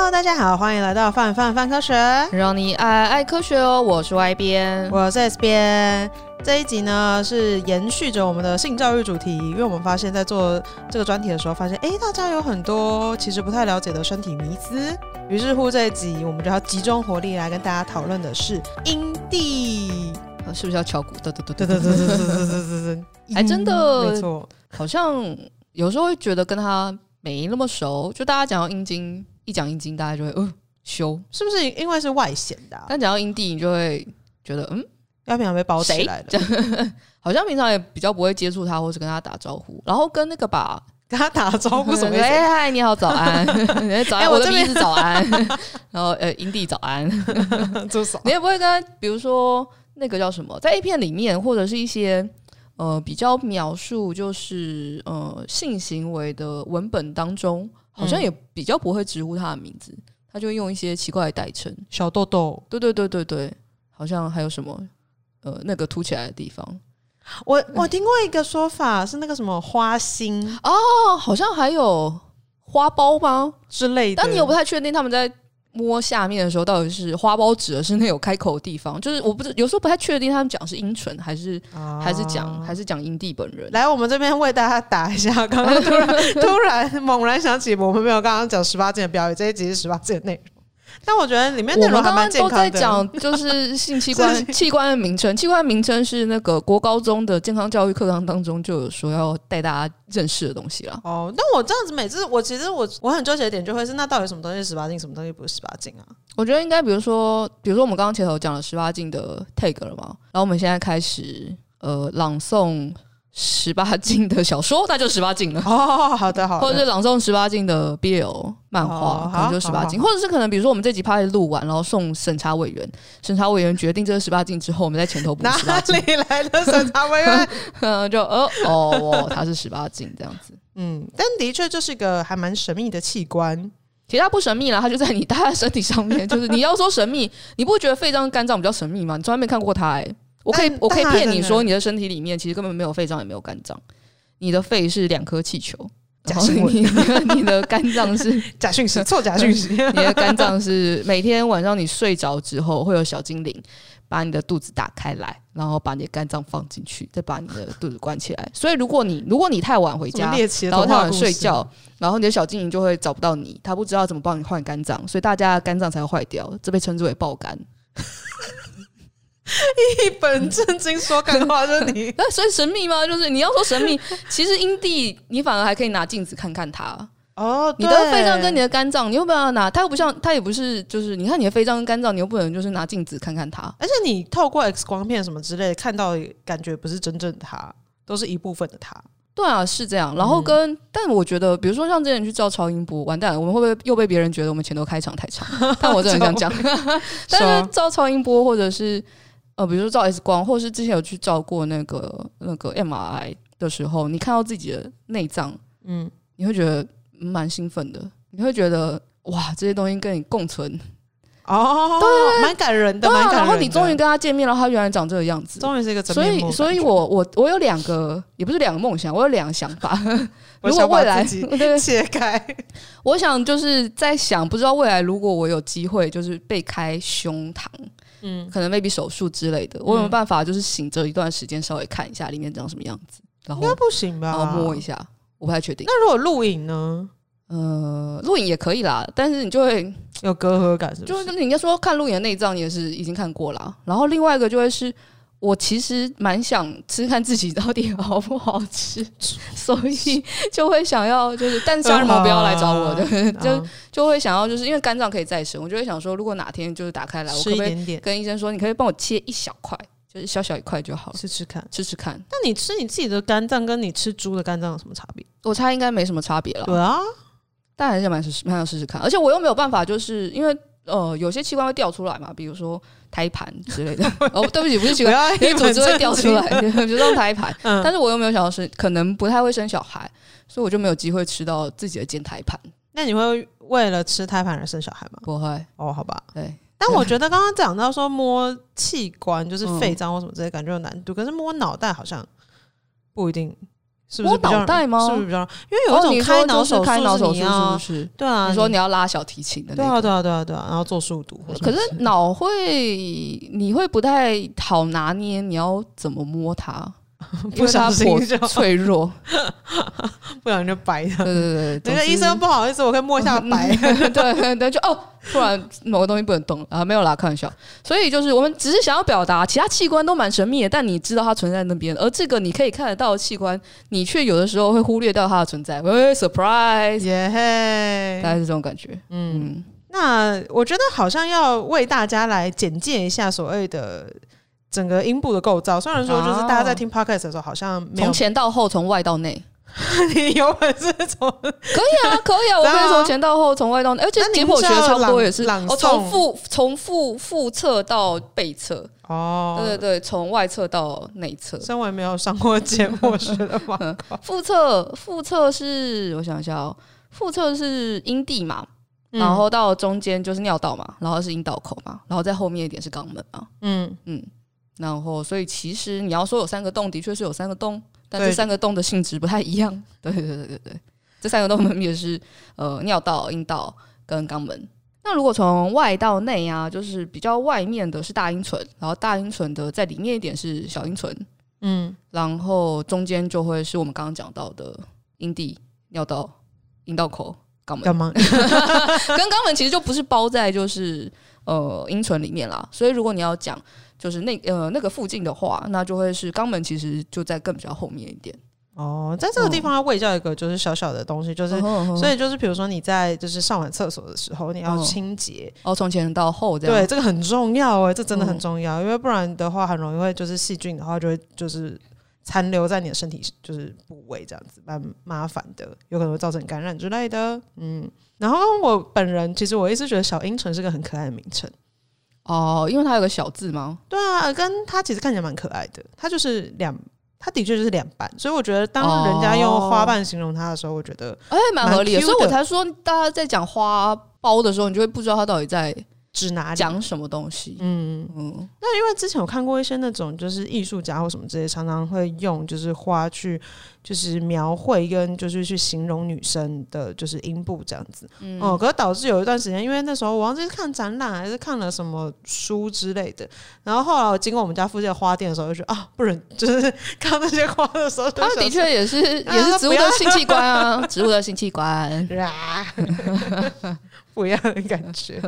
Hello，大家好，欢迎来到范范范科学，让你爱爱科学哦。我是 Y 编，我是 S 边。这一集呢是延续着我们的性教育主题，因为我们发现，在做这个专题的时候，发现哎，大家有很多其实不太了解的身体迷思。于是乎，这一集我们就要集中火力来跟大家讨论的是阴蒂，是不是要敲鼓？对对对对对对对对对，还真的没错。好像有时候会觉得跟他没那么熟，就大家讲到阴茎，一讲阴茎，大家就会嗯羞，是不是因为是外显的、啊？但讲到阴蒂，你就会觉得嗯，要平常被包起来了，好像平常也比较不会接触他，或是跟他打招呼，然后跟那个吧跟他打招呼什么？哎嗨，你好，早安，早安，欸、我的名字早安，然后呃，阴蒂早安，你也不会跟他，比如说那个叫什么，在 A 片里面或者是一些。呃，比较描述就是呃性行为的文本当中，好像也比较不会直呼他的名字，嗯、他就用一些奇怪的代称，小豆豆，对对对对对，好像还有什么呃那个凸起来的地方，我我听过一个说法是那个什么花心哦，好像还有花苞吗？之类的，但你又不太确定他们在。摸下面的时候，到底是花苞指的是那有开口的地方？就是我不知有时候不太确定他们讲是阴唇还是、啊、还是讲还是讲阴蒂本人。来，我们这边为大家打一下，刚刚突然突然猛然想起，我们没有刚刚讲十八禁的标语，这一集是十八禁的内容。但我觉得里面内容还蛮健康的。我们刚刚都在讲就是性器官 器官的名称，器官名称是那个国高中的健康教育课堂当中就有说要带大家认识的东西了。哦，但我这样子每次我其实我我很纠结的点就会是，那到底什么东西是十八禁，什么东西不是十八禁啊？我觉得应该比如说，比如说我们刚刚前头讲了十八禁的 tag 了嘛，然后我们现在开始呃朗诵。十八禁的小说，那就十八禁了。哦，好的，好的。或者是朗诵十八禁的 BL 漫画，哦、可能就十八禁。或者是可能，比如说我们这集拍录完，然后送审查委员，审查委员决定这是十八禁之后，我们在前头补十八禁。哪里来的审查委员？嗯，就哦哦，他是十八禁这样子。嗯，但的确这是一个还蛮神秘的器官。其实它不神秘啦，它就在你大家身体上面。就是你要说神秘，你不会觉得肺脏、肝脏比较神秘吗？你从来没看过它哎、欸。我可以，我可以骗你说，你的身体里面其实根本没有肺脏，也没有肝脏。你的肺是两颗气球，假讯息。你的肝脏是 假讯息，错假讯息。你的肝脏是每天晚上你睡着之后，会有小精灵把你的肚子打开来，然后把你的肝脏放进去，再把你的肚子关起来。所以，如果你如果你太晚回家，然后太晚睡觉，然后你的小精灵就会找不到你，他不知道怎么帮你换肝脏，所以大家的肝脏才会坏掉，这被称之为爆肝。一本正经说干话，就是你。那所以神秘吗？就是你要说神秘，其实阴蒂你反而还可以拿镜子看看它。哦，你的肺脏跟你的肝脏，你又不要拿，它又不像，它也不是，就是你看你的肺脏跟肝脏，你又不能就是拿镜子看看它。而且你透过 X 光片什么之类的看到，感觉不是真正的它，都是一部分的它。对啊，是这样。然后跟，嗯、但我觉得，比如说像之前去照超音波，完蛋了，我们会不会又被别人觉得我们前头开场太长？但我真的很想讲。但是照超音波或者是。呃，比如说照 X 光，或是之前有去照过那个那个 MRI 的时候，你看到自己的内脏，嗯，你会觉得蛮兴奋的，你会觉得哇，这些东西跟你共存哦，对，蛮感人的，蛮感人的。然后你终于跟他见面了，他原来长这个样子，终于是一个真面目。所以，所以我我我有两个，也不是两个梦想，我有两个想法。如果未来 切开，我想就是在想，不知道未来如果我有机会，就是被开胸膛。嗯，可能 maybe 手术之类的，我有没有办法就是醒着一段时间，稍微看一下里面长什么样子？然后应该不行吧？然后摸一下，我不太确定。那如果录影呢？呃，录影也可以啦，但是你就会有隔阂感，是不是？就是跟人家说看录影的内脏也是已经看过了，然后另外一个就会是。我其实蛮想吃看自己到底 好不好吃，所以就会想要就是，但是家人们不要来找我的，就就会想要就是因为肝脏可以再生，我就会想说，如果哪天就是打开来，我可不可以跟医生说，你可以帮我切一小块，就是小小一块就好，吃吃看，吃吃看。那你吃你自己的肝脏，跟你吃猪的肝脏有什么差别？我猜应该没什么差别了。对啊，但还是蛮试蛮想试试看，而且我又没有办法，就是因为。呃，有些器官会掉出来嘛，比如说胎盘之类的。哦，对不起，不是器官，因为组织会掉出来，比如说胎盘。嗯、但是我又没有想到是可能不太会生小孩，所以我就没有机会吃到自己的肩胎盘。那你会为了吃胎盘而生小孩吗？不会。哦，好吧。对。但我觉得刚刚讲到说摸器官就是肺脏或什么之类，感觉有难度。嗯、可是摸脑袋好像不一定是不是比较摸脑袋吗？是不是比较？因为有一种开脑手术，开脑手术是不是？对啊，你说你要拉小提琴的那个，对啊，对啊，对啊，对啊，然后做数独。可是脑会，你会不太好拿捏，你要怎么摸它？不小心就脆弱，不小心就白了。对对对，人家医生不好意思，我可以摸一下白。对对，就哦，突然某个东西不能动 啊，没有啦，开玩笑。所以就是我们只是想要表达，其他器官都蛮神秘的，但你知道它存在那边，而这个你可以看得到的器官，你却有的时候会忽略掉它的存在。喂，surprise，耶嘿，大概是这种感觉。嗯，那我觉得好像要为大家来简介一下所谓的。整个阴部的构造，虽然说就是大家在听 podcast 的时候，好像从前到后，从外到内，你有本事从可以啊，可以啊，我可以从前到后，从外到内，而且解剖学差不多也是，哦，从腹从腹腹侧到背侧，哦，对对对，从外侧到内侧。身为没有上过解剖学的嘛，腹侧腹侧是我想一下哦，腹侧是阴蒂嘛，然后到中间就是尿道嘛，然后是阴道口嘛，然后在后面一点是肛门嘛，嗯。嗯。然后，所以其实你要说有三个洞，的确是有三个洞，但这三个洞的性质不太一样。对对对对对，这三个洞分别是呃尿道、阴道跟肛门。那如果从外到内啊，就是比较外面的是大阴唇，然后大阴唇的在里面一点是小阴唇，嗯，然后中间就会是我们刚刚讲到的阴蒂、尿道、阴道口、肛门。干嘛？跟肛门其实就不是包在就是呃阴唇里面啦。所以如果你要讲。就是那呃那个附近的话，那就会是肛门，其实就在更比较后面一点。哦，在这个地方要喂教一个就是小小的东西，就是、嗯、所以就是比如说你在就是上完厕所的时候，你要清洁哦，从前到后这样。对，这个很重要哎，这真的很重要，嗯、因为不然的话很容易会就是细菌的话就会就是残留在你的身体就是部位这样子，蛮麻烦的，有可能会造成感染之类的。嗯，然后我本人其实我一直觉得小阴唇是个很可爱的名称。哦，因为它有个小字吗？对啊，跟它其实看起来蛮可爱的。它就是两，它的确就是两半，所以我觉得当人家用花瓣形容它的时候，我觉得哎，蛮合理的。所以我才说，大家在讲花苞的时候，你就会不知道它到底在。指哪里讲什么东西？嗯嗯，那因为之前有看过一些那种就是艺术家或什么之类，常常会用就是花去就是描绘跟就是去形容女生的就是阴部这样子。嗯，可是导致有一段时间，因为那时候我忘记是看展览还是看了什么书之类的，然后后来我经过我们家附近的花店的时候，就觉得啊，不忍就是看那些花的时候，他们的确也是也是植物的性器官啊，植物的性器官，不一样的感觉。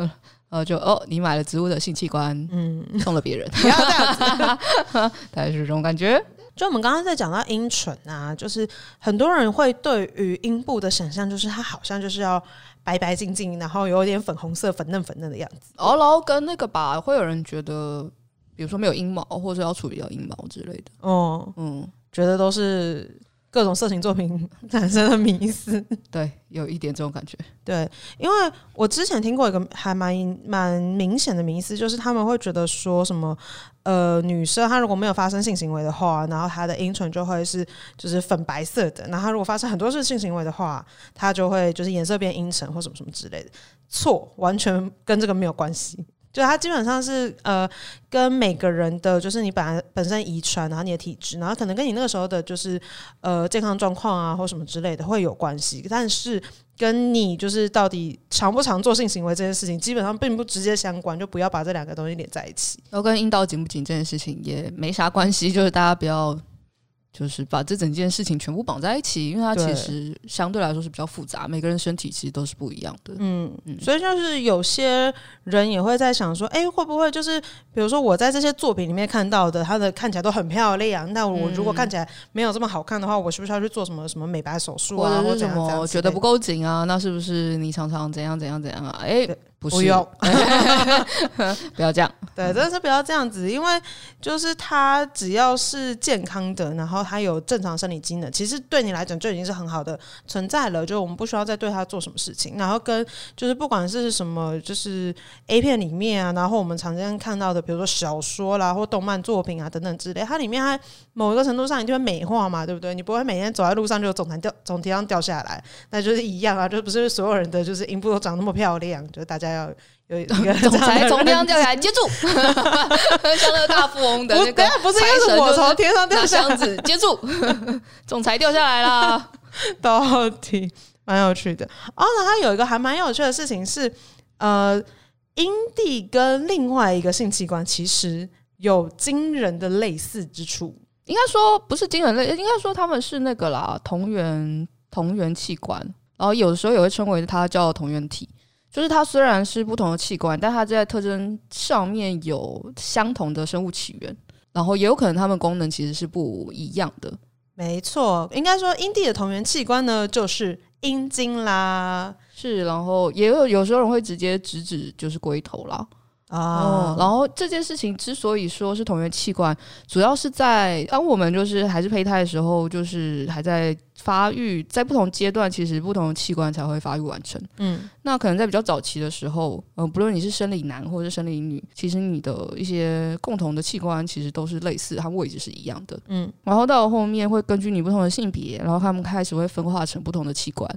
呃，就哦，你买了植物的性器官，嗯，送了别人，不要这样子，大概是这种感觉。就我们刚刚在讲到阴唇啊，就是很多人会对于阴部的想象，就是它好像就是要白白净净，然后有点粉红色、粉嫩粉嫩的样子。哦，然后跟那个吧，会有人觉得，比如说没有阴毛，或者要处理掉阴毛之类的。哦，嗯，觉得都是。各种色情作品 产生的迷思，对，有一点这种感觉。对，因为我之前听过一个还蛮蛮明显的迷思，就是他们会觉得说什么，呃，女生她如果没有发生性行为的话，然后她的阴唇就会是就是粉白色的，然后她如果发生很多次性行为的话，她就会就是颜色变阴沉或什么什么之类的。错，完全跟这个没有关系。就它基本上是呃，跟每个人的就是你本来本身遗传，然后你的体质，然后可能跟你那个时候的就是呃健康状况啊或什么之类的会有关系，但是跟你就是到底常不常做性行为这件事情，基本上并不直接相关，就不要把这两个东西连在一起。然后跟阴道紧不紧这件事情也没啥关系，就是大家不要。就是把这整件事情全部绑在一起，因为它其实相对来说是比较复杂，每个人身体其实都是不一样的。嗯嗯，所以就是有些人也会在想说，哎、欸，会不会就是比如说我在这些作品里面看到的，它的看起来都很漂亮，那我如果看起来没有这么好看的话，我是不是要去做什么什么美白手术啊，或者什么？我觉得不够紧啊，那是不是你常常怎样怎样怎样啊？哎、欸。不，不用，不要这样。对，真的是不要这样子，因为就是他只要是健康的，然后他有正常生理机能，其实对你来讲就已经是很好的存在了。就我们不需要再对他做什么事情。然后跟就是不管是什么，就是 A 片里面啊，然后我们常见看到的，比如说小说啦或动漫作品啊等等之类，它里面它某一个程度上一定会美化嘛，对不对？你不会每天走在路上就有总弹掉总体上掉下来，那就是一样啊，就不是所有人的就是阴部都长那么漂亮，就大家。家要有 一个总裁从天上掉下来接住，像那个大富翁的那个，不是应该是我从天上掉箱子接住，总裁掉下来了，到底蛮有趣的。哦，那他有一个还蛮有趣的事情是，呃，阴蒂跟另外一个性器官其实有惊人的类似之处。应该说不是惊人类，应该说他们是那个啦，同源同源器官，然后有的时候也会称为它叫同源体，就是它虽然是不同的器官，但它在特征上面有相同的生物起源，然后也有可能它们功能其实是不一样的。没错，应该说阴蒂的同源器官呢，就是阴茎啦，是，然后也有有时候人会直接直指就是龟头啦。啊、哦，然后这件事情之所以说是同源器官，主要是在当我们就是还是胚胎的时候，就是还在发育，在不同阶段，其实不同的器官才会发育完成。嗯，那可能在比较早期的时候，呃，不论你是生理男或者是生理女，其实你的一些共同的器官其实都是类似，它位置是一样的。嗯，然后到了后面会根据你不同的性别，然后他们开始会分化成不同的器官。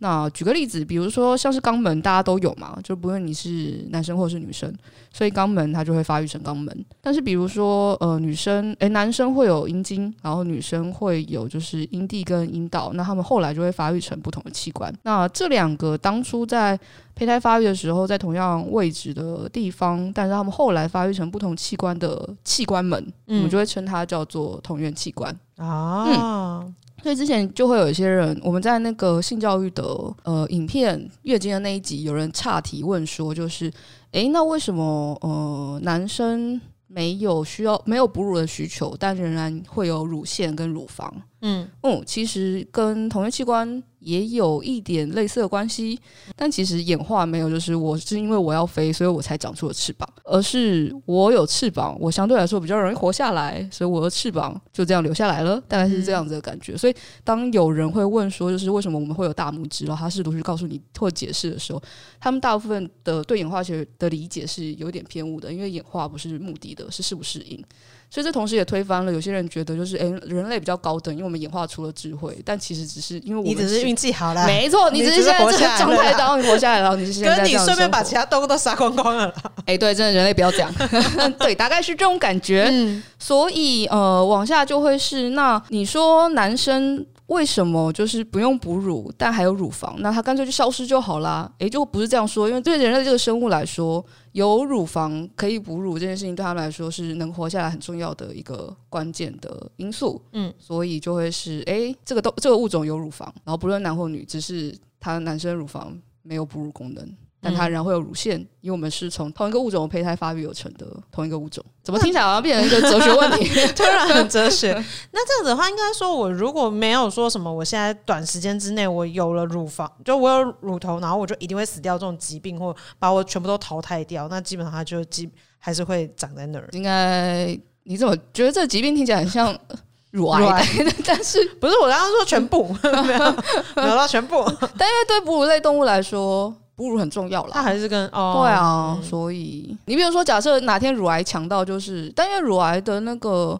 那举个例子，比如说像是肛门，大家都有嘛，就不论你是男生或是女生，所以肛门它就会发育成肛门。但是比如说呃女生，诶、欸，男生会有阴茎，然后女生会有就是阴蒂跟阴道，那他们后来就会发育成不同的器官。那这两个当初在胚胎发育的时候，在同样位置的地方，但是他们后来发育成不同器官的器官们，嗯、我们就会称它叫做同源器官啊。嗯所以之前就会有一些人，我们在那个性教育的呃影片月经的那一集，有人岔提问说，就是，诶，那为什么呃男生没有需要没有哺乳的需求，但仍然会有乳腺跟乳房？嗯，嗯，其实跟同一器官。也有一点类似的关系，但其实演化没有，就是我是因为我要飞，所以我才长出了翅膀，而是我有翅膀，我相对来说比较容易活下来，所以我的翅膀就这样留下来了，大概是这样子的感觉。所以当有人会问说，就是为什么我们会有大拇指，然后他试图去告诉你或解释的时候，他们大部分的对演化学的理解是有点偏误的，因为演化不是目的的，是适不适应。所以这同时也推翻了有些人觉得就是诶、欸，人类比较高等，因为我们演化出了智慧，但其实只是因为我们你只是运气好了，没错，你只是现在这个状态当中活下来了，你是现在跟你顺便把其他动物都杀光光了。哎、欸，对，真的人类不要这样，对，大概是这种感觉。嗯、所以呃，往下就会是那你说男生。为什么就是不用哺乳，但还有乳房？那它干脆就消失就好啦。诶，就不是这样说，因为对人类这个生物来说，有乳房可以哺乳这件事情，对他们来说是能活下来很重要的一个关键的因素。嗯，所以就会是，诶，这个都这个物种有乳房，然后不论男或女，只是他男生乳房没有哺乳功能。但它仍然会有乳腺，因为我们是从同一个物种的胚胎发育而成的同一个物种。怎么听起来好像变成一个哲学问题？突然很哲学。那这样子的话，应该说我如果没有说什么，我现在短时间之内我有了乳房，就我有乳头，然后我就一定会死掉这种疾病，或把我全部都淘汰掉，那基本上它就基还是会长在那儿。应该你怎么觉得这个疾病听起来很像乳癌？乳癌 但是不是我刚刚说全部没有没有到全部，但因为对哺乳类动物来说。哺乳很重要啦，它还是跟哦，对啊，嗯、所以。你比如说，假设哪天乳癌强到就是，但因为乳癌的那个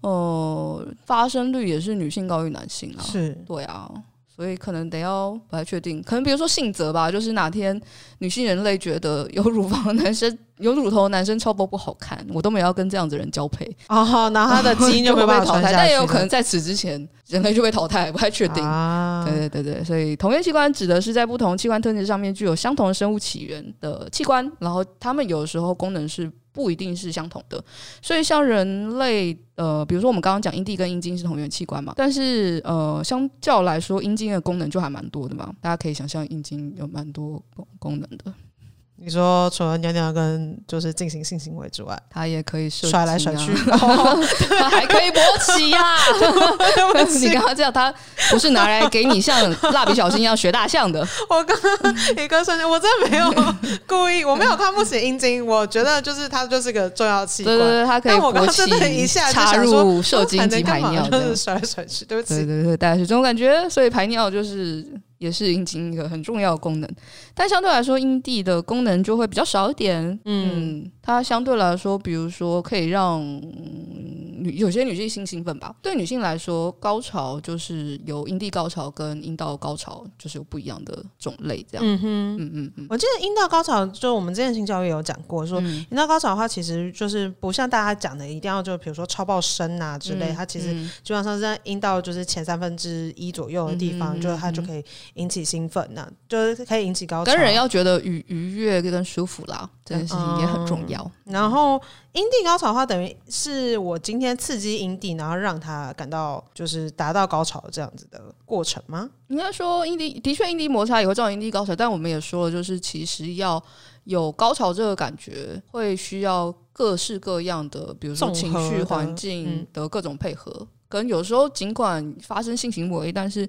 呃发生率也是女性高于男性啊，是。对啊。所以可能得要不太确定，可能比如说性择吧，就是哪天女性人类觉得有乳房的男生、有乳头的男生超波不好看，我都没有要跟这样子的人交配哦，那他的基因就 会被淘汰，但也有可能在此之前人类就被淘汰，不太确定。啊、对对对对，所以同源器官指的是在不同器官特质上面具有相同的生物起源的器官，然后他们有时候功能是。不一定是相同的，所以像人类，呃，比如说我们刚刚讲阴蒂跟阴茎是同源器官嘛，但是呃，相较来说，阴茎的功能就还蛮多的嘛，大家可以想象阴茎有蛮多功功能的。你说除了尿尿跟就是进行性行为之外，它也可以甩来甩去，它还可以勃起呀、啊。你刚刚这样，它不是拿来给你像蜡笔小新一样学大象的。我刚刚一个瞬间，我真的没有故意，我没有看不起阴茎，我觉得就是它就是个重要器官，对对对，它可以勃起，一下插入射精及排尿，就是甩来甩去。对不起，对对对，大概是这种感觉，所以排尿就是。也是阴茎一个很重要的功能，但相对来说，阴蒂的功能就会比较少一点。嗯，嗯，它相对来说，比如说可以让女有些女性性兴奋吧。对女性来说，高潮就是有阴蒂高潮跟阴道高潮，就是有不一样的种类这样。嗯哼，嗯嗯嗯。我记得阴道高潮，就我们之前性教育有讲过，说阴道高潮的话，其实就是不像大家讲的一定要就比如说超爆深啊之类，它其实基本上是在阴道就是前三分之一左右的地方，就是它就可以引起兴奋，那就是可以引起高潮。跟人要觉得愉愉悦跟舒服啦，这件事情也很重要。然后。阴蒂高潮的话，等于是我今天刺激阴蒂，然后让他感到就是达到高潮这样子的过程吗？应该说，阴蒂的确阴蒂摩擦也会造成阴蒂高潮，但我们也说了，就是其实要有高潮这个感觉，会需要各式各样的，比如说情绪、环境的各种配合。嗯、跟有时候尽管发生性行为，但是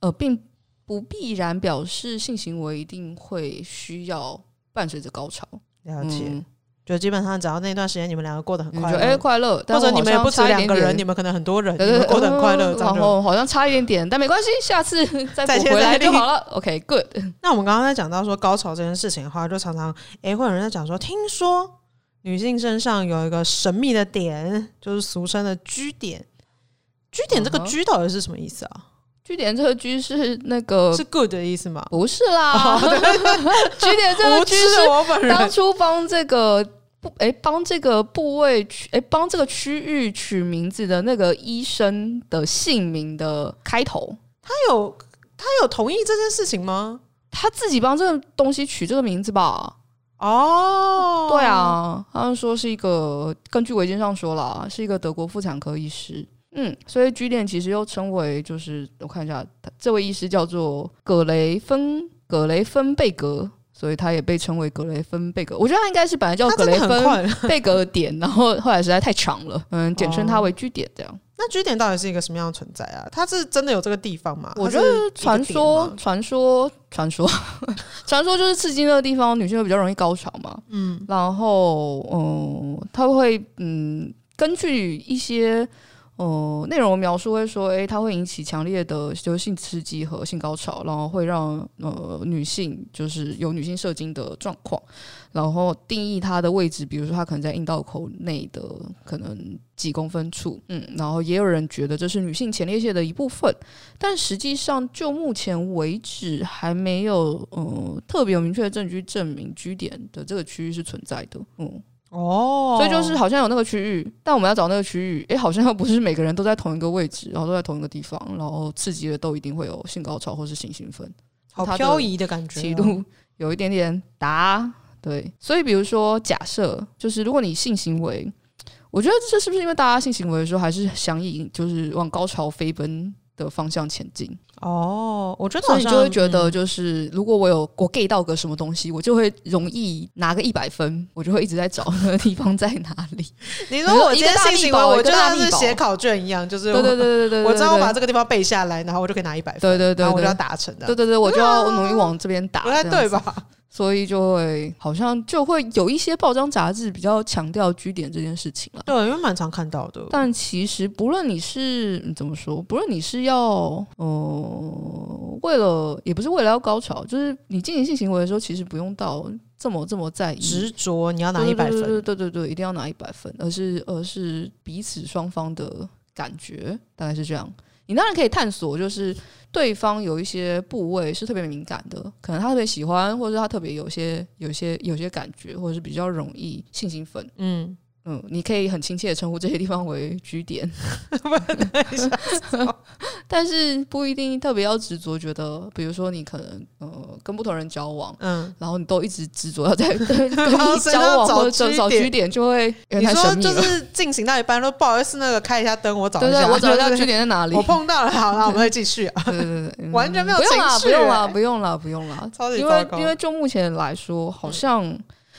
呃，并不必然表示性行为一定会需要伴随着高潮。了解。嗯就基本上，只要那段时间你们两个过得很快乐，哎，快乐，或者你们也不止两个人，你们可能很多人，对对对，过得很快乐，然后好像差一点点，但没关系，下次 再补回来就好了。OK，good。那我们刚刚在讲到说高潮这件事情的话，就常常哎，会有人在讲说，听说女性身上有一个神秘的点，就是俗称的 G 点。G 点这个 G 到底是什么意思啊？G 点这个居是那个是 good 的意思吗？不是啦，G 点这个居是当初帮这个。哎，帮这个部位取，哎，帮这个区域取名字的那个医生的姓名的开头，他有他有同意这件事情吗？他自己帮这个东西取这个名字吧？哦，对啊，他们说是一个，根据维基上说了，是一个德国妇产科医师。嗯，所以 G 点其实又称为，就是我看一下，这位医师叫做葛雷芬葛雷芬贝格。所以他也被称为格雷芬贝格，我觉得他应该是本来叫格雷芬 贝格点，然后后来实在太长了，嗯，简称他为 G 点这样。那 G 点到底是一个什么样的存在啊？它是真的有这个地方吗？我觉得传说，传说，传说，传说就是刺激那个地方，女性会比较容易高潮嘛。嗯，然后嗯，他会嗯，根据一些。哦、内容描述会说，诶，它会引起强烈的就是性刺激和性高潮，然后会让呃女性就是有女性射精的状况，然后定义它的位置，比如说它可能在阴道口内的可能几公分处，嗯，然后也有人觉得这是女性前列腺的一部分，但实际上就目前为止还没有呃特别有明确的证据证明 G 点的这个区域是存在的，嗯。哦，所以就是好像有那个区域，但我们要找那个区域，诶，好像又不是每个人都在同一个位置，然后都在同一个地方，然后刺激的都一定会有性高潮或是性兴奋，好漂移的感觉，极度有一点点大，对。所以比如说，假设就是如果你性行为，我觉得这是不是因为大家性行为的时候还是想以就是往高潮飞奔的方向前进？哦，我觉得所以你就会觉得，就是如果我有我 get 到个什么东西，我就会容易拿个一百分，我就会一直在找 那个地方在哪里。你说我今天性行为，我就像是写考卷一样，就是对对对对对，我知道我把这个地方背下来，然后我就可以拿一百分，对对对，我就要达成的，对对对，我就要努力往这边打，不太对吧？所以就会好像就会有一些报章杂志比较强调居点这件事情了。对，因为蛮常看到的。但其实不论你是怎么说，不论你是要呃为了也不是为了要高潮，就是你进行性行为的时候，其实不用到这么这么在意执着，你要拿一百分，对对对对，一定要拿一百分，而是而是彼此双方的感觉，大概是这样。你当然可以探索，就是对方有一些部位是特别敏感的，可能他特别喜欢，或者是他特别有些、有些、有些感觉，或者是比较容易性兴奋。嗯。嗯，你可以很亲切的称呼这些地方为居点 但是不一定特别要执着。觉得，比如说你可能呃跟不同人交往，嗯，然后你都一直执着要在 跟你交往或者找 G 点，就会。你说就是进行到一半，说不好意思，那个开一下灯，我找一下，我找一下 G 点在哪里？我碰到了，好，了我们会继续啊。对对对，完全没有情绪，不用了，不用了，不用了，因为因为就目前来说，好像。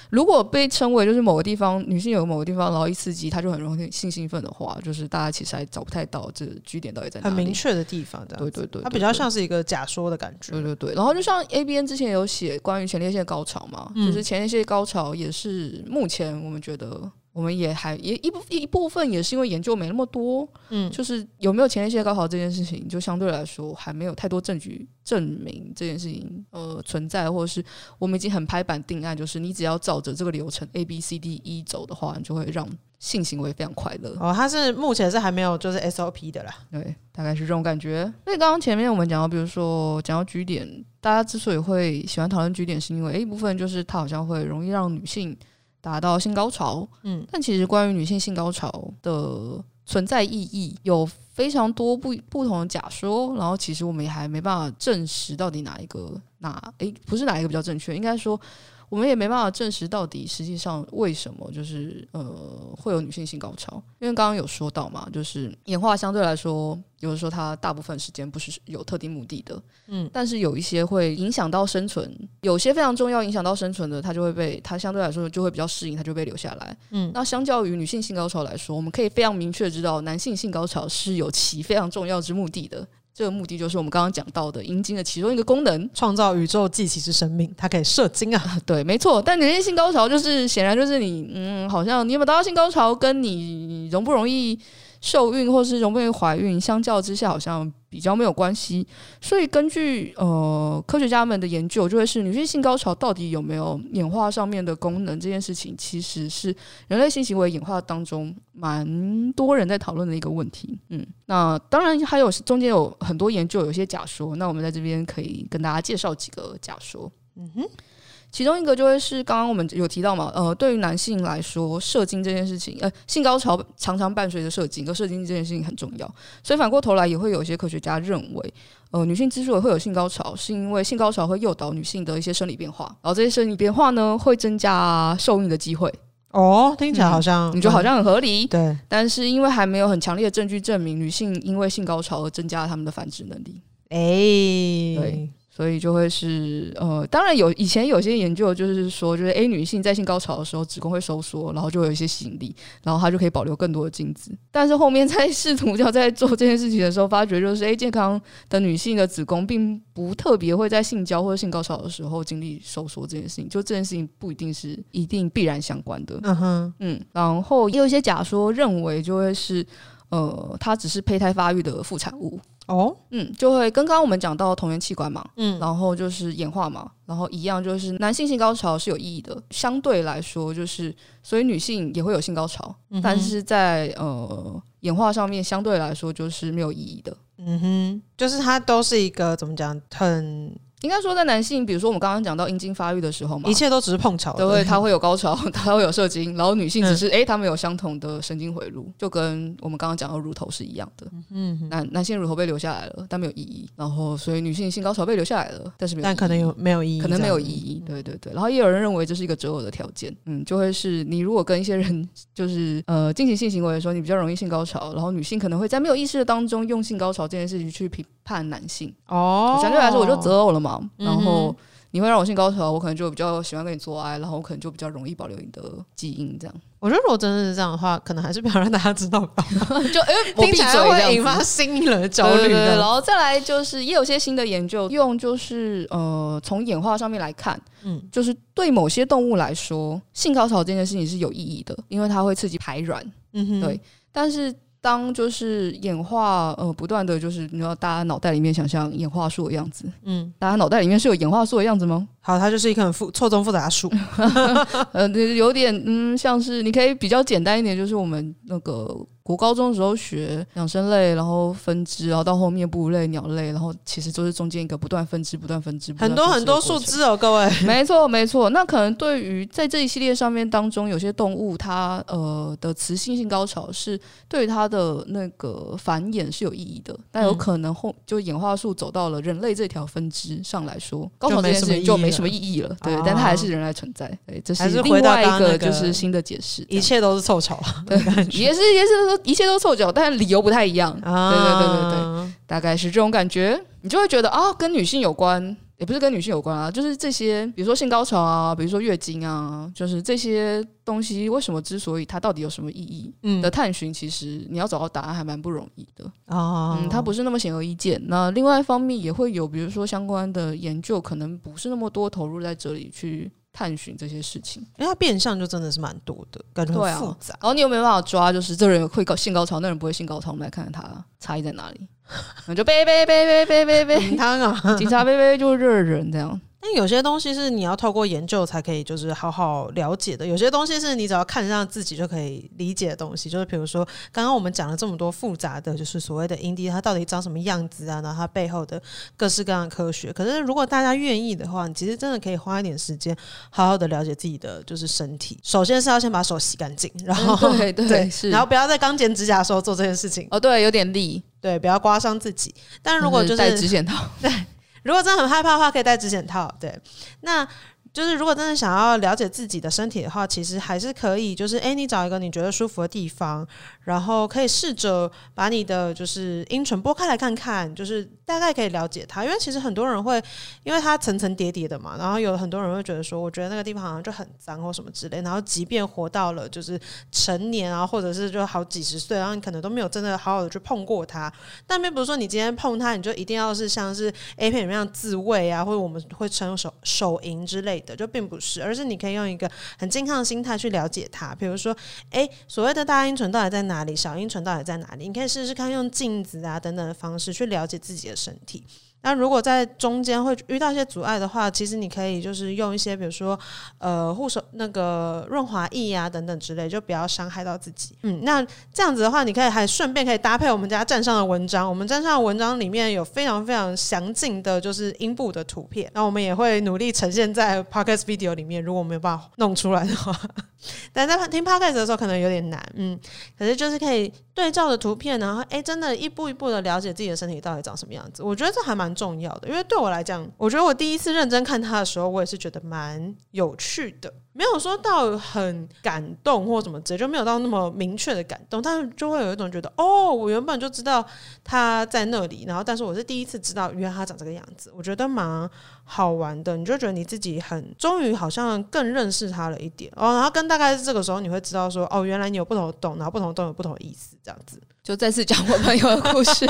如果被称为就是某个地方女性有某个地方，然后一刺激她就很容易性兴奋的话，就是大家其实还找不太到这据点到底在哪里。很明确的地方，对对对，它比较像是一个假说的感觉。对对对，然后就像 ABN 之前有写关于前列腺高潮嘛，嗯、就是前列腺高潮也是目前我们觉得我们也还也一部一部分也是因为研究没那么多，嗯，就是有没有前列腺高潮这件事情，就相对来说还没有太多证据证明这件事情呃存在，或者是我们已经很拍板定案，就是你只要照着这个流程 A B C D E 走的话，你就会让性行为非常快乐。哦，它是目前是还没有就是 S O P 的啦，对，大概是这种感觉。所以刚刚前面我们讲到，比如说讲到 G 点，大家之所以会喜欢讨论 G 点，是因为一部分就是它好像会容易让女性。达到性高潮，嗯，但其实关于女性性高潮的存在意义有非常多不不同的假说，然后其实我们也还没办法证实到底哪一个哪诶不是哪一个比较正确，应该说。我们也没办法证实到底实际上为什么就是呃会有女性性高潮，因为刚刚有说到嘛，就是演化相对来说，有的时候它大部分时间不是有特定目的的，嗯，但是有一些会影响到生存，有些非常重要影响到生存的，它就会被它相对来说就会比较适应，它就被留下来，嗯，那相较于女性性高潮来说，我们可以非常明确知道男性性高潮是有其非常重要之目的的。这个目的就是我们刚刚讲到的阴茎的其中一个功能，创造宇宙既起之生命，它可以射精啊。对，没错。但女性性高潮就是显然就是你，嗯，好像你有没有达到性高潮，跟你容不容易受孕或是容不容易怀孕，相较之下好像比较没有关系。所以根据呃科学家们的研究，就会是女性性高潮到底有没有演化上面的功能这件事情，其实是人类性行为演化当中蛮多人在讨论的一个问题。嗯，那当然还有中间有很多研究，有些假说。那我们在这边可以跟大家介绍几个假说。嗯哼。其中一个就会是刚刚我们有提到嘛，呃，对于男性来说，射精这件事情，呃，性高潮常常伴随着射精，而射精这件事情很重要，所以反过头来也会有一些科学家认为，呃，女性之所以会有性高潮，是因为性高潮会诱导女性的一些生理变化，然后这些生理变化呢，会增加受孕的机会。哦，听起来好像、嗯、你就好像很合理，对，但是因为还没有很强烈的证据证明女性因为性高潮而增加了她们的繁殖能力，哎，对。所以就会是呃，当然有以前有些研究就是说，就是 A 女性在性高潮的时候子宫会收缩，然后就有一些吸引力，然后她就可以保留更多的精子。但是后面在试图要在做这件事情的时候，发觉就是 A 健康的女性的子宫并不特别会在性交或者性高潮的时候经历收缩这件事情，就这件事情不一定是一定必然相关的。嗯哼，嗯，然后也有一些假说认为就会是呃，它只是胚胎发育的副产物。哦，嗯，就会跟刚刚我们讲到同源器官嘛，嗯，然后就是演化嘛，然后一样就是男性性高潮是有意义的，相对来说就是，所以女性也会有性高潮，嗯、但是在呃演化上面相对来说就是没有意义的，嗯哼，就是它都是一个怎么讲很。应该说，在男性，比如说我们刚刚讲到阴茎发育的时候嘛，一切都只是碰巧的，对，他会有高潮，他会有射精，然后女性只是哎，他们有相同的神经回路，就跟我们刚刚讲到乳头是一样的。嗯，男男性乳头被留下来了，但没有意义。然后，所以女性性高潮被留下来了，但是没有，但可能有没有意义？可能没有意义。对对对。然后也有人认为这是一个择偶的条件，嗯，就会是你如果跟一些人就是呃进行性行为的时候，你比较容易性高潮，然后女性可能会在没有意识的当中用性高潮这件事情去评判男性。哦，相对来说我就择偶了嘛，然后。你会让我性高潮，我可能就比较喜欢跟你做爱，然后我可能就比较容易保留你的基因。这样，我觉得如果真的是这样的话，可能还是不要让大家知道吧。就哎，听起来会引发新的焦虑。对然后再来就是，也有些新的研究用就是呃，从演化上面来看，嗯，就是对某些动物来说，性高潮这件事情是有意义的，因为它会刺激排卵。嗯哼，对，但是。当就是演化呃不断的就是你知道大家脑袋里面想象演化树的样子，嗯，大家脑袋里面是有演化树的样子吗？好，它就是一棵很复错综复杂的树，呃，有点嗯像是你可以比较简单一点，就是我们那个。国高中的时候学养生类，然后分支，然后到后面哺乳类、鸟类，然后其实都是中间一个不断分支、不断分支、很多很多树枝哦，各位。没错，没错。那可能对于在这一系列上面当中，有些动物它呃的雌性性高潮是对于它的那个繁衍是有意义的，但有可能后就演化树走到了人类这条分支上来说，高潮这件事情就没什么意义了。对，但它还是仍然存在。对，这是另外一个就是新的解释。一切都是凑巧，对，也是也是。一切都凑巧，但理由不太一样。啊、对对对对对，大概是这种感觉，你就会觉得啊，跟女性有关，也不是跟女性有关啊，就是这些，比如说性高潮啊，比如说月经啊，就是这些东西，为什么之所以它到底有什么意义？嗯，的探寻，其实你要找到答案还蛮不容易的啊。嗯，它不是那么显而易见。那另外一方面也会有，比如说相关的研究，可能不是那么多投入在这里去。探寻这些事情，因为它变相就真的是蛮多的，感觉很复杂。然后你有没有办法抓？就是这人会高性高潮，那人不会性高潮，我们来看看他差异在哪里。那 就背背背背背背背，警察啊，警察背背就是热人这样。但有些东西是你要透过研究才可以，就是好好了解的。有些东西是你只要看上自己就可以理解的东西。就是比如说，刚刚我们讲了这么多复杂的，就是所谓的阴蒂，它到底长什么样子啊？然后它背后的各式各样的科学。可是如果大家愿意的话，你其实真的可以花一点时间，好好的了解自己的就是身体。首先是要先把手洗干净，然后、嗯、对对，对是，然后不要在刚剪指甲的时候做这件事情。哦，对，有点力，对，不要刮伤自己。但如果就是戴指检套，对。如果真的很害怕的话，可以戴指检套。对，那。就是如果真的想要了解自己的身体的话，其实还是可以，就是诶，你找一个你觉得舒服的地方，然后可以试着把你的就是阴唇拨开来看看，就是大概可以了解它。因为其实很多人会，因为它层层叠叠的嘛，然后有很多人会觉得说，我觉得那个地方好像就很脏或什么之类。然后即便活到了就是成年啊，或者是就好几十岁，然后你可能都没有真的好好的去碰过它。但并不是说你今天碰它，你就一定要是像是 A 片里面自慰啊，或者我们会称手手淫之类的。就并不是，而是你可以用一个很健康的心态去了解它。比如说，诶，所谓的大阴唇到底在哪里？小阴唇到底在哪里？你可以试试看用镜子啊等等的方式去了解自己的身体。那如果在中间会遇到一些阻碍的话，其实你可以就是用一些，比如说呃护手那个润滑液啊等等之类，就不要伤害到自己。嗯，那这样子的话，你可以还顺便可以搭配我们家站上的文章。我们站上的文章里面有非常非常详尽的，就是阴部的图片。那我们也会努力呈现在 Podcast video 里面。如果没有办法弄出来的话，但在听 Podcast 的时候可能有点难。嗯，可是就是可以对照的图片，然后哎，真的一步一步的了解自己的身体到底长什么样子。我觉得这还蛮。蛮重要的，因为对我来讲，我觉得我第一次认真看他的时候，我也是觉得蛮有趣的。没有说到很感动或什么直接，就没有到那么明确的感动，但是就会有一种觉得，哦，我原本就知道他在那里，然后但是我是第一次知道，原来他长这个样子，我觉得蛮好玩的。你就觉得你自己很终于好像更认识他了一点哦，然后跟大概是这个时候你会知道说，哦，原来你有不同的洞，然后不同的洞有不同的意思，这样子。就再次讲我朋友的故事，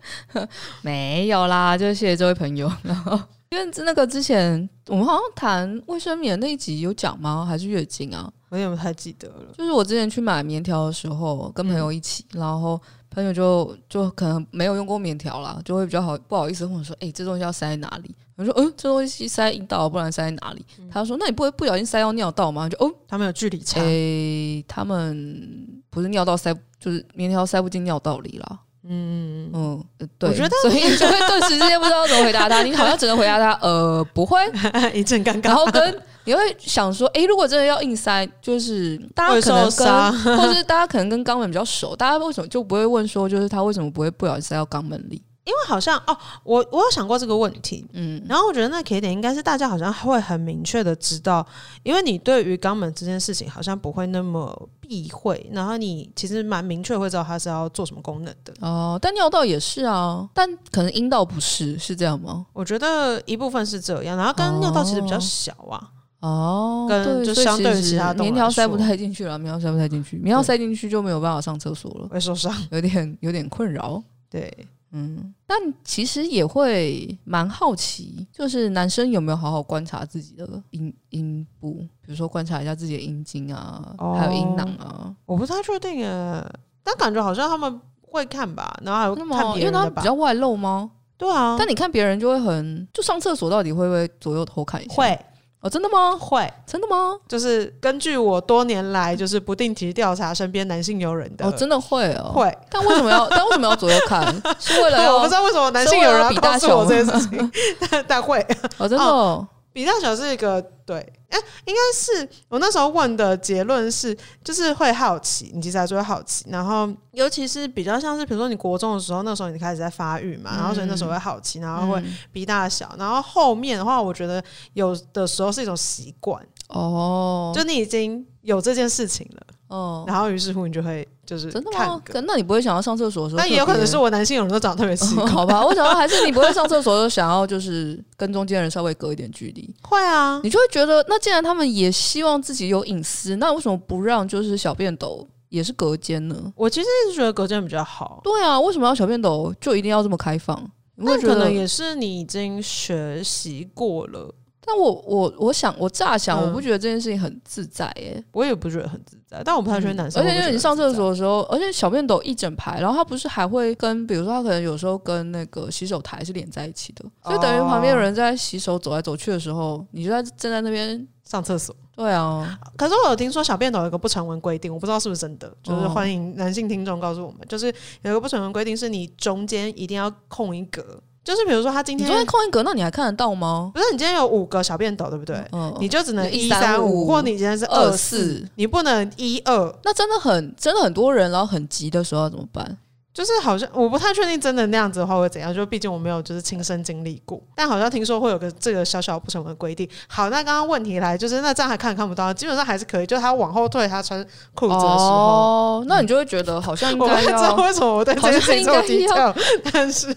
没有啦，就谢谢这位朋友，然后。因为那个之前我们好像谈卫生棉那一集有讲吗？还是月经啊？我也不太记得了。就是我之前去买棉条的时候，跟朋友一起，嗯、然后朋友就就可能没有用过棉条啦，就会比较好不好意思问我说：“哎、欸，这东西要塞在哪里？”我说：“嗯，这东西塞阴道，不然塞在哪里？”嗯、他说：“那你不会不小心塞到尿道吗？”就哦，他们有距离差。哎、欸，他们不是尿道塞，就是棉条塞不进尿道里啦。嗯嗯，对，我觉得所以你就会顿时之间不知道怎么回答他，你好像只能回答他，呃，不会，一阵尴尬。然后跟你会想说，哎、欸，如果真的要硬塞，就是大家可能跟，或者是大家可能跟肛门比较熟，大家为什么就不会问说，就是他为什么不会不小心塞到肛门里？因为好像哦，我我有想过这个问题，嗯，然后我觉得那可以点应该是大家好像会很明确的知道，因为你对于肛门这件事情好像不会那么避讳，然后你其实蛮明确会知道它是要做什么功能的。哦。但尿道也是啊，但可能阴道不是，是这样吗？我觉得一部分是这样，然后跟尿道其实比较小啊，哦，跟就相对于其他棉条塞不太进去了，棉条塞不太进去，棉条塞进去就没有办法上厕所了，会受伤，有点有点困扰，对。嗯，但其实也会蛮好奇，就是男生有没有好好观察自己的阴阴部，比如说观察一下自己的阴茎啊，哦、还有阴囊啊。我不太确定诶，但感觉好像他们会看吧，然后还会看别人，因为他比较外露吗？对啊。但你看别人就会很，就上厕所到底会不会左右偷看一下？会。哦，真的吗？会，真的吗？就是根据我多年来就是不定期调查身边男性友人的，哦，真的会哦，会。但为什么要？但为什么要左右看？是为了我不知道为什么男性友人要比大小这件事情，但 但会。哦，真的哦。比大小是一个对，哎、欸，应该是我那时候问的结论是，就是会好奇，你其实还是会好奇，然后尤其是比较像是，比如说你国中的时候，那时候你开始在发育嘛，嗯、然后所以那时候会好奇，然后会比大小，嗯、然后后面的话，我觉得有的时候是一种习惯。哦，就你已经有这件事情了。哦，然后于是乎你就会就是真的吗？可那你不会想要上厕所的时候？那也有可能是我男性有人都长得特别奇怪，好吧？我想到还是你不会上厕所的时候 想要就是跟中间人稍微隔一点距离。会啊，你就会觉得那既然他们也希望自己有隐私，那为什么不让就是小便斗也是隔间呢？我其实一直觉得隔间比较好。对啊，为什么要小便斗就一定要这么开放？那可能也是你已经学习过了。那我我我想我乍想，嗯我不觉得这件事情很自在耶。我也不觉得很自在，但我不太喜欢男生而且因为你上厕所的时候，而且小便斗一整排，然后他不是还会跟，比如说他可能有时候跟那个洗手台是连在一起的，所以等于旁边有人在洗手走来走去的时候，你就在站在那边上厕所。对啊，可是我有听说小便斗有一个不成文规定，我不知道是不是真的，就是欢迎男性听众告诉我们，就是有一个不成文规定是你中间一定要空一格，就是比如说他今天昨天空一格，那你还看得到吗？不是你今天有五个小便斗，对不对？嗯，你就只能一一三五，或你今天是二二四四，你不能一二。那真的很真的很多人，然后很急的时候要怎么办？就是好像我不太确定真的那样子的话会怎样，就毕竟我没有就是亲身经历过，但好像听说会有个这个小小不成文规定。好，那刚刚问题来就是那这样还看看不到，基本上还是可以，就是他往后退，他穿裤子的时候，哦，那你就会觉得好像应该太知道，为什么我对这件事情这么低调，但是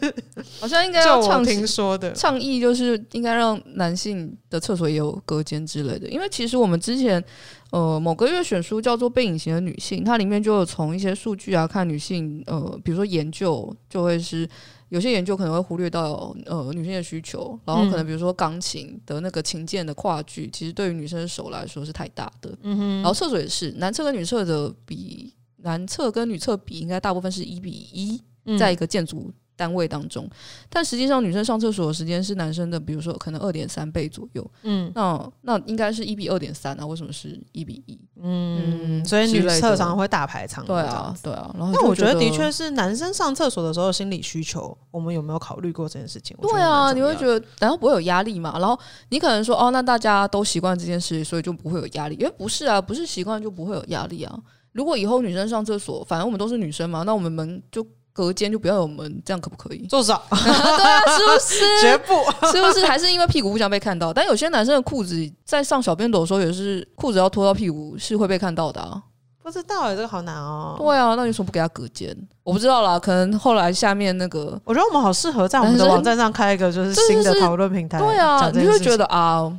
好像应该要倡 我听说的，倡议就是应该让男性的厕所也有隔间之类的，因为其实我们之前呃某个月选书叫做《被隐形的女性》，它里面就有从一些数据啊看女性呃，比如说研究就会是有些研究可能会忽略到呃女性的需求，然后可能比如说钢琴的那个琴键的跨距，其实对于女生的手来说是太大的，嗯哼，然后厕所也是男厕跟女厕的比，男厕跟女厕比应该大部分是一比一，嗯在一个建筑。单位当中，但实际上女生上厕所的时间是男生的，比如说可能二点三倍左右。嗯那那应该是一比二点三啊？为什么是一比一？嗯，所以女厕常常会大排长龙。对啊，对啊。然后但我觉得得的确是男生上厕所的时候心理需求，我们有没有考虑过这件事情？对啊，你会觉得然后不会有压力嘛？然后你可能说哦，那大家都习惯这件事，所以就不会有压力。因为不是啊，不是习惯就不会有压力啊。如果以后女生上厕所，反正我们都是女生嘛，那我们门就。隔间就不要有门，这样可不可以？做少，对啊，是不是？绝不，是不是？还是因为屁股不想被看到？但有些男生的裤子在上小便斗的时候，也是裤子要脱到屁股是会被看到的啊。不知道哎、欸，这个好难哦。对啊，那你为什么不给他隔间？我不知道啦，可能后来下面那个，我觉得我们好适合在我们的网站上开一个就是新的讨论平台。对啊，你就会觉得啊。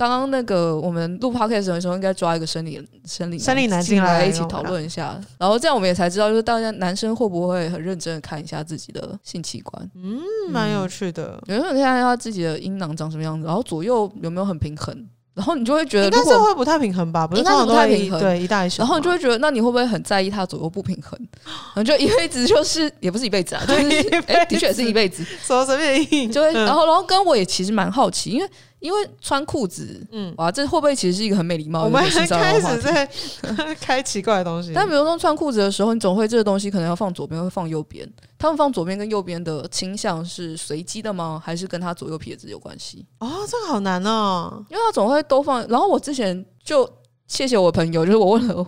刚刚那个我们录 podcast 的时候，应该抓一个生理生理生理男进来一起讨论一下，然后这样我们也才知道，就是大家男生会不会很认真的看一下自己的性器官？嗯，蛮有趣的。有人看一下自己的阴囊长什么样子，然后左右有没有很平衡，然后你就会觉得，应该是会不太平衡吧？不是，通常都会对一大一小，然后你就会觉得，那你会不会很在意他左右不平衡？然后就一辈子就是也不是一辈子啊，就是哎，的确是一辈子，说随便 就会，然后然后跟我也其实蛮好奇，因为。因为穿裤子，嗯，哇，这会不会其实是一个很没礼貌的？我们开始在 开奇怪的东西。但比如说穿裤子的时候，你总会这个东西可能要放左边，会放右边。他们放左边跟右边的倾向是随机的吗？还是跟他左右撇子有关系？哦，这个好难哦，因为他总会都放。然后我之前就谢谢我朋友，就是我问了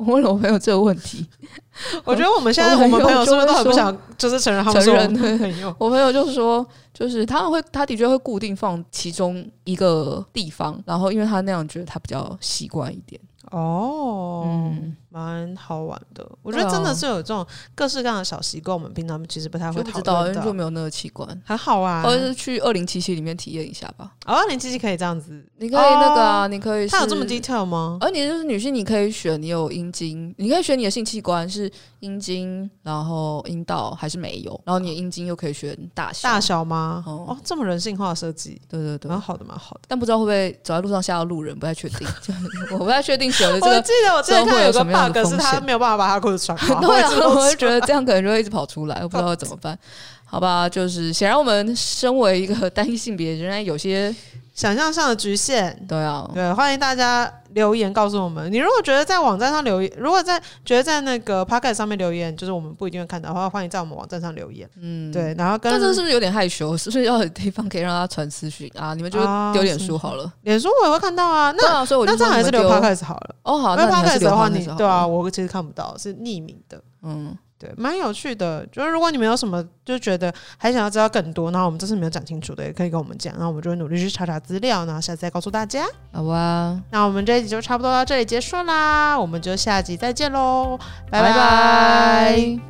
我。我问了我朋友这个问题，我觉得我们现在我们朋友是不是都很不想就是承认他们是我们朋友？我朋友就说，就是他们会，他的确会固定放其中一个地方，然后因为他那样觉得他比较习惯一点。哦，嗯，蛮好玩的。我觉得真的是有这种各式各样的小习惯，我们平常其实不太会知道，因为就没有那个器官，很好啊。或者是去二零七七里面体验一下吧。哦，二零七七可以这样子，你可以那个啊，你可以。它有这么 detail 吗？而你就是女性，你可以选你有阴茎，你可以选你的性器官是阴茎，然后阴道还是没有，然后你的阴茎又可以选大小，大小吗？哦，这么人性化设计，对对对，蛮好的，蛮好的。但不知道会不会走在路上吓到路人，不太确定。我不太确定。我记得我之前看有个 bug 是他没有办法把他裤子穿好，对啊，我就觉得这样可能就会一直跑出来，我不知道怎么办。好吧，就是显然我们身为一个单一性别，仍然有些想象上的局限。对啊，对，欢迎大家留言告诉我们。你如果觉得在网站上留言，如果在觉得在那个 podcast 上面留言，就是我们不一定会看到的话，欢迎在我们网站上留言。嗯，对，然后跟但这是不是有点害羞？是不是要有地方可以让他传私讯啊？你们就丢脸书好了，脸书我也会看到啊。那啊，所以我那这样还是留 podcast 好了。哦，好，那 podcast 的话，你对啊，我其实看不到，是匿名的。嗯。对，蛮有趣的。就是如果你们有什么就觉得还想要知道更多，然后我们这次没有讲清楚的，也可以跟我们讲，然后我们就会努力去查查资料，然后下次再告诉大家。好啊，那我们这一集就差不多到这里结束啦，我们就下集再见喽，拜拜。拜拜。